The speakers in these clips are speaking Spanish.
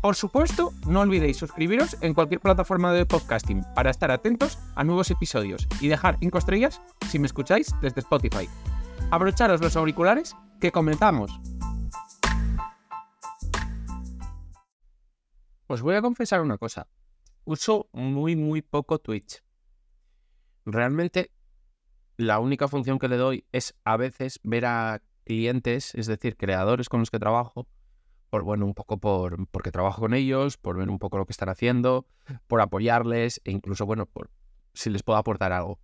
Por supuesto, no olvidéis suscribiros en cualquier plataforma de podcasting para estar atentos a nuevos episodios y dejar 5 estrellas si me escucháis desde Spotify. Abrocharos los auriculares que comenzamos. Os voy a confesar una cosa. Uso muy muy poco Twitch. Realmente la única función que le doy es a veces ver a clientes, es decir, creadores con los que trabajo, por, bueno, un poco por, porque trabajo con ellos, por ver un poco lo que están haciendo, por apoyarles e incluso, bueno, por si les puedo aportar algo.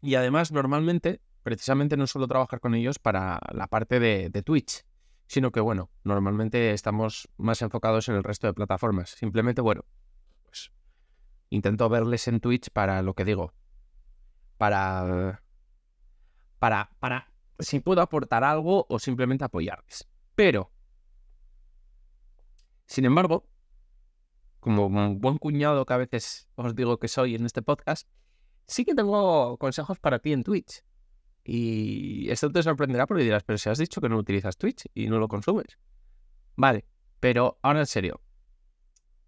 Y además, normalmente, precisamente no suelo trabajar con ellos para la parte de, de Twitch, sino que, bueno, normalmente estamos más enfocados en el resto de plataformas. Simplemente, bueno, pues intento verles en Twitch para lo que digo, para, para, para si puedo aportar algo o simplemente apoyarles. Pero, sin embargo, como un buen cuñado que a veces os digo que soy en este podcast, sí que tengo consejos para ti en Twitch. Y esto te sorprenderá porque dirás, pero si has dicho que no utilizas Twitch y no lo consumes. Vale, pero ahora en serio.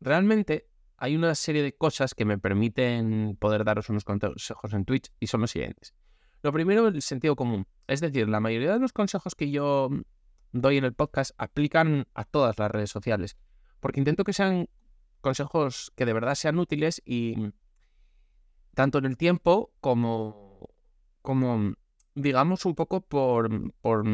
Realmente hay una serie de cosas que me permiten poder daros unos consejos en Twitch y son los siguientes. Lo primero, el sentido común. Es decir, la mayoría de los consejos que yo doy en el podcast aplican a todas las redes sociales. Porque intento que sean consejos que de verdad sean útiles y tanto en el tiempo como, como digamos, un poco por, por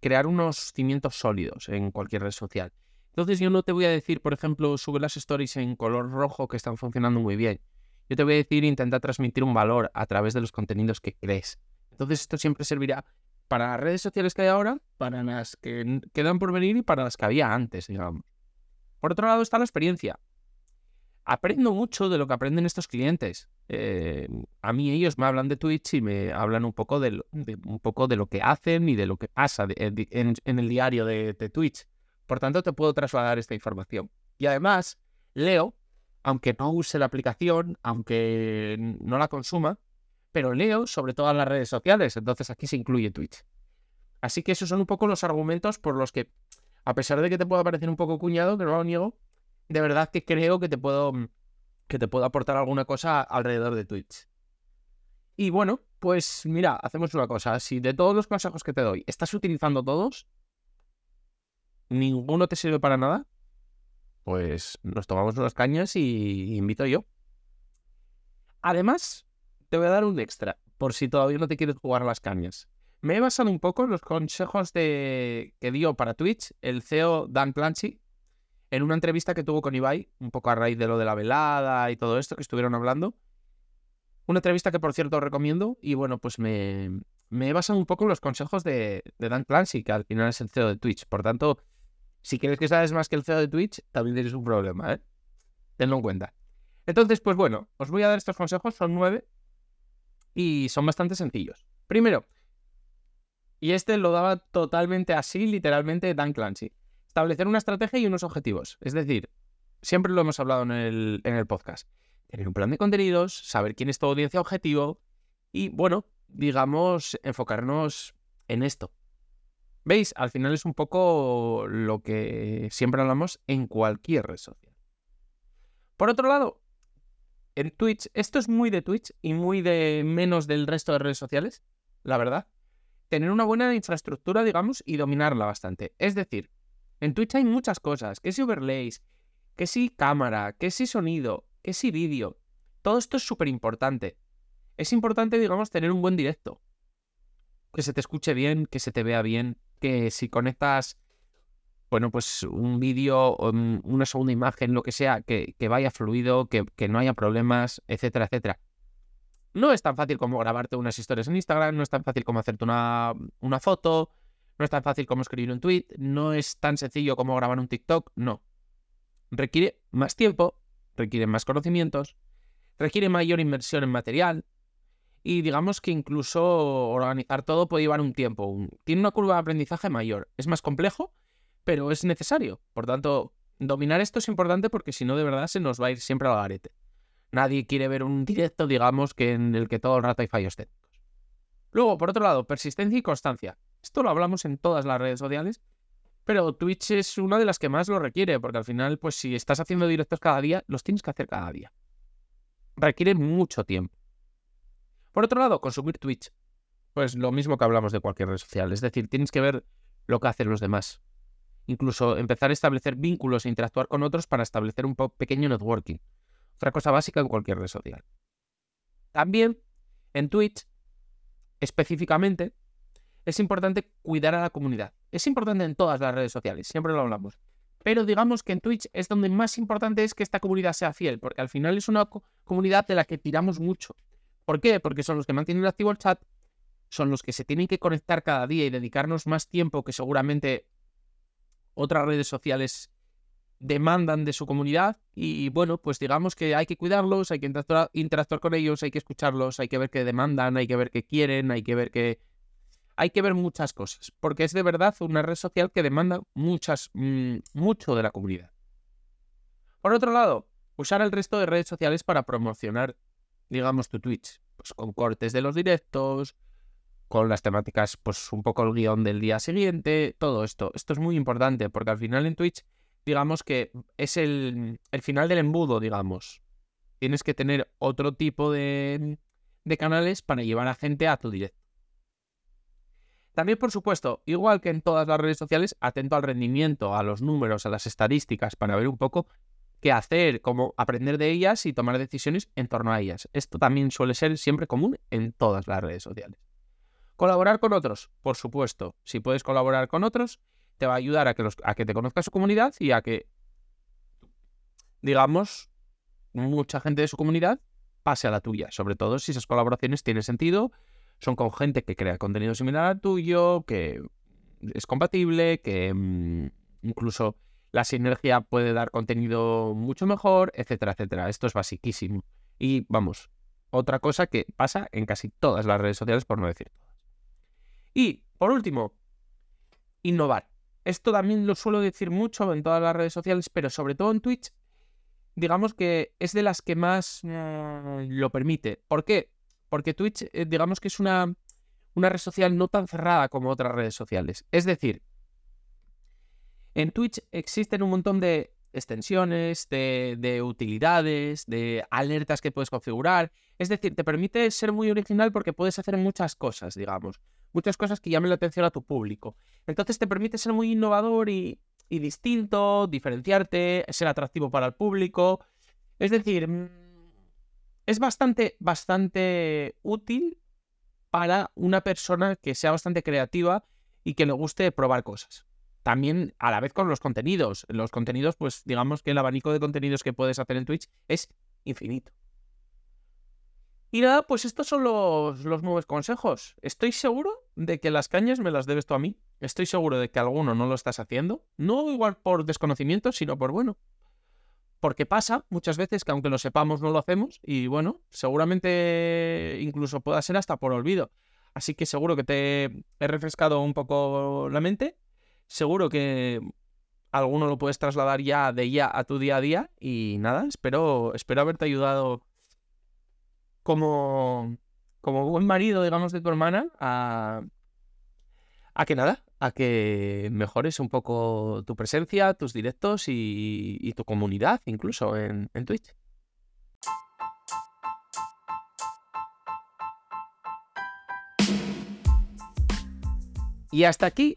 crear unos cimientos sólidos en cualquier red social. Entonces yo no te voy a decir, por ejemplo, sube las stories en color rojo que están funcionando muy bien. Yo te voy a decir, intenta transmitir un valor a través de los contenidos que crees. Entonces esto siempre servirá para las redes sociales que hay ahora, para las que quedan por venir y para las que había antes, digamos. Por otro lado está la experiencia. Aprendo mucho de lo que aprenden estos clientes. Eh, a mí ellos me hablan de Twitch y me hablan un poco de, un poco de lo que hacen y de lo que pasa en, el diario de, de Twitch. Por tanto, te puedo trasladar esta información. Y además, leo, aunque no use la aplicación, aunque no la consuma, pero leo sobre todas las redes sociales, entonces aquí se incluye Twitch. Así que esos son un poco los argumentos por los que, a pesar de que te pueda parecer un poco cuñado, que no lo niego, de verdad que creo que te puedo, que te puedo aportar alguna cosa alrededor de Twitch. Y bueno, pues mira, hacemos una cosa. Si de todos los consejos que te doy estás utilizando todos, ninguno te sirve para nada, pues nos tomamos unas cañas y invito yo. Además, te voy a dar un extra, por si todavía no te quieres jugar las cañas. Me he basado un poco en los consejos de... que dio para Twitch el CEO Dan Clancy en una entrevista que tuvo con Ibai, un poco a raíz de lo de la velada y todo esto que estuvieron hablando. Una entrevista que, por cierto, recomiendo. Y bueno, pues me, he basado un poco en los consejos de, de, Dan Clancy, que al final es el CEO de Twitch. Por tanto, si crees que sabes más que el CEO de Twitch, también tienes un problema, ¿eh? Tenlo en cuenta. Entonces, pues bueno, os voy a dar estos consejos, son nueve, y son bastante sencillos. Primero, y este lo daba totalmente así, literalmente, Dan Clancy. Establecer una estrategia y unos objetivos. Es decir, siempre lo hemos hablado en el, en el podcast. Tener un plan de contenidos, saber quién es tu audiencia objetivo y, bueno, digamos, enfocarnos en esto. ¿Veis? Al final es un poco lo que siempre hablamos en cualquier red social. Por otro lado, en Twitch, esto es muy de Twitch y muy de menos del resto de redes sociales, la verdad. Tener una buena infraestructura, digamos, y dominarla bastante. Es decir, en Twitch hay muchas cosas, que si overlays, que si cámara, que si sonido, que si vídeo. Todo esto es súper importante. Es importante, digamos, tener un buen directo. que se te escuche bien, que se te vea bien, que si conectas, bueno, pues un vídeo, una segunda imagen, lo que sea, que, vaya fluido, que, que no haya problemas, etcétera, etcétera. No es tan fácil como grabarte unas historias en Instagram, no es tan fácil como hacerte una, una foto, no es tan fácil como escribir un tweet, no es tan sencillo como grabar un TikTok, no. Requiere más tiempo, requiere más conocimientos, requiere mayor inversión en material y digamos que incluso organizar todo puede llevar un tiempo. Tiene una curva de aprendizaje mayor, es más complejo, pero es necesario. Por tanto, dominar esto es importante porque si no, de verdad se nos va a ir siempre al garete. Nadie quiere ver un directo, digamos, que en el que todo el rato hay fallos técnicos. Luego, por otro lado, persistencia y constancia. Esto lo hablamos en todas las redes sociales, pero Twitch es una de las que más lo requiere, porque al final, pues si estás haciendo directos cada día, los tienes que hacer cada día. Requiere mucho tiempo. Por otro lado, consumir Twitch. Pues lo mismo que hablamos de cualquier red social. Es decir, tienes que ver lo que hacen los demás. Incluso empezar a establecer vínculos e interactuar con otros para establecer un pequeño networking. Otra cosa básica en cualquier red social. También en Twitch, específicamente, es importante cuidar a la comunidad. Es importante en todas las redes sociales, siempre lo hablamos. Pero digamos que en Twitch es donde más importante es que esta comunidad sea fiel, porque al final es una comunidad de la que tiramos mucho. ¿Por qué? Porque son los que mantienen activo el chat, son los que se tienen que conectar cada día y dedicarnos más tiempo que seguramente otras redes sociales demandan de su comunidad y bueno, pues digamos que hay que cuidarlos, hay que interactuar, con ellos, hay que escucharlos, hay que ver qué demandan, hay que ver qué quieren, hay que ver qué... Hay que ver muchas cosas, porque es de verdad una red social que demanda muchas, mm, mucho de la comunidad. Por otro lado, usar el resto de redes sociales para promocionar, digamos, tu Twitch, pues con cortes de los directos, con las temáticas, pues un poco el guion del día siguiente, todo esto. Esto es muy importante porque al final en Twitch digamos que es el, final del embudo, digamos. Tienes que tener otro tipo de, de canales para llevar a gente a tu directo. También, por supuesto, igual que en todas las redes sociales, atento al rendimiento, a los números, a las estadísticas, para ver un poco qué hacer, cómo aprender de ellas y tomar decisiones en torno a ellas. Esto también suele ser siempre común en todas las redes sociales. Colaborar con otros, por supuesto. Si puedes colaborar con otros, te va a ayudar a que, te conozca su comunidad y a que, digamos, mucha gente de su comunidad pase a la tuya, sobre todo si esas colaboraciones tienen sentido, son con gente que crea contenido similar al tuyo, que es compatible, que mm, incluso la sinergia puede dar contenido mucho mejor, etcétera, etcétera. Esto es basiquísimo. Y vamos, otra cosa que pasa en casi todas las redes sociales, por no decir todas. Y, por último, innovar. Esto también lo suelo decir mucho en todas las redes sociales, pero sobre todo en Twitch, digamos que es de las que más eh, lo permite. ¿Por qué? Porque Twitch, eh, digamos que es una, una red social no tan cerrada como otras redes sociales. Es decir, en Twitch existen un montón de extensiones, de, de, utilidades, de alertas que puedes configurar. Es decir, te permite ser muy original porque puedes hacer muchas cosas, digamos muchas cosas que llamen la atención a tu público. Entonces te permite ser muy innovador y, distinto, diferenciarte, ser atractivo para el público. Es decir, mm, es bastante, bastante útil para una persona que sea bastante creativa y que le guste probar cosas. También a la vez con los contenidos. Los contenidos, pues digamos que el abanico de contenidos que puedes hacer en Twitch es infinito. Y nada, pues estos son los, los nuevos consejos. Estoy seguro de que las cañas me las debes tú a mí. Estoy seguro de que alguno no lo estás haciendo. No igual por desconocimiento, sino por bueno. Porque pasa muchas veces que aunque lo sepamos no lo hacemos y bueno, seguramente incluso pueda ser hasta por olvido. Así que seguro que te he refrescado un poco la mente. Seguro que alguno lo puedes trasladar ya de ya a tu día a día y nada, espero espero haberte ayudado como, como buen marido, digamos, de tu hermana, a, a que nada, a que mejores un poco tu presencia, tus directos y, tu comunidad, incluso en, en Twitch. Y hasta aquí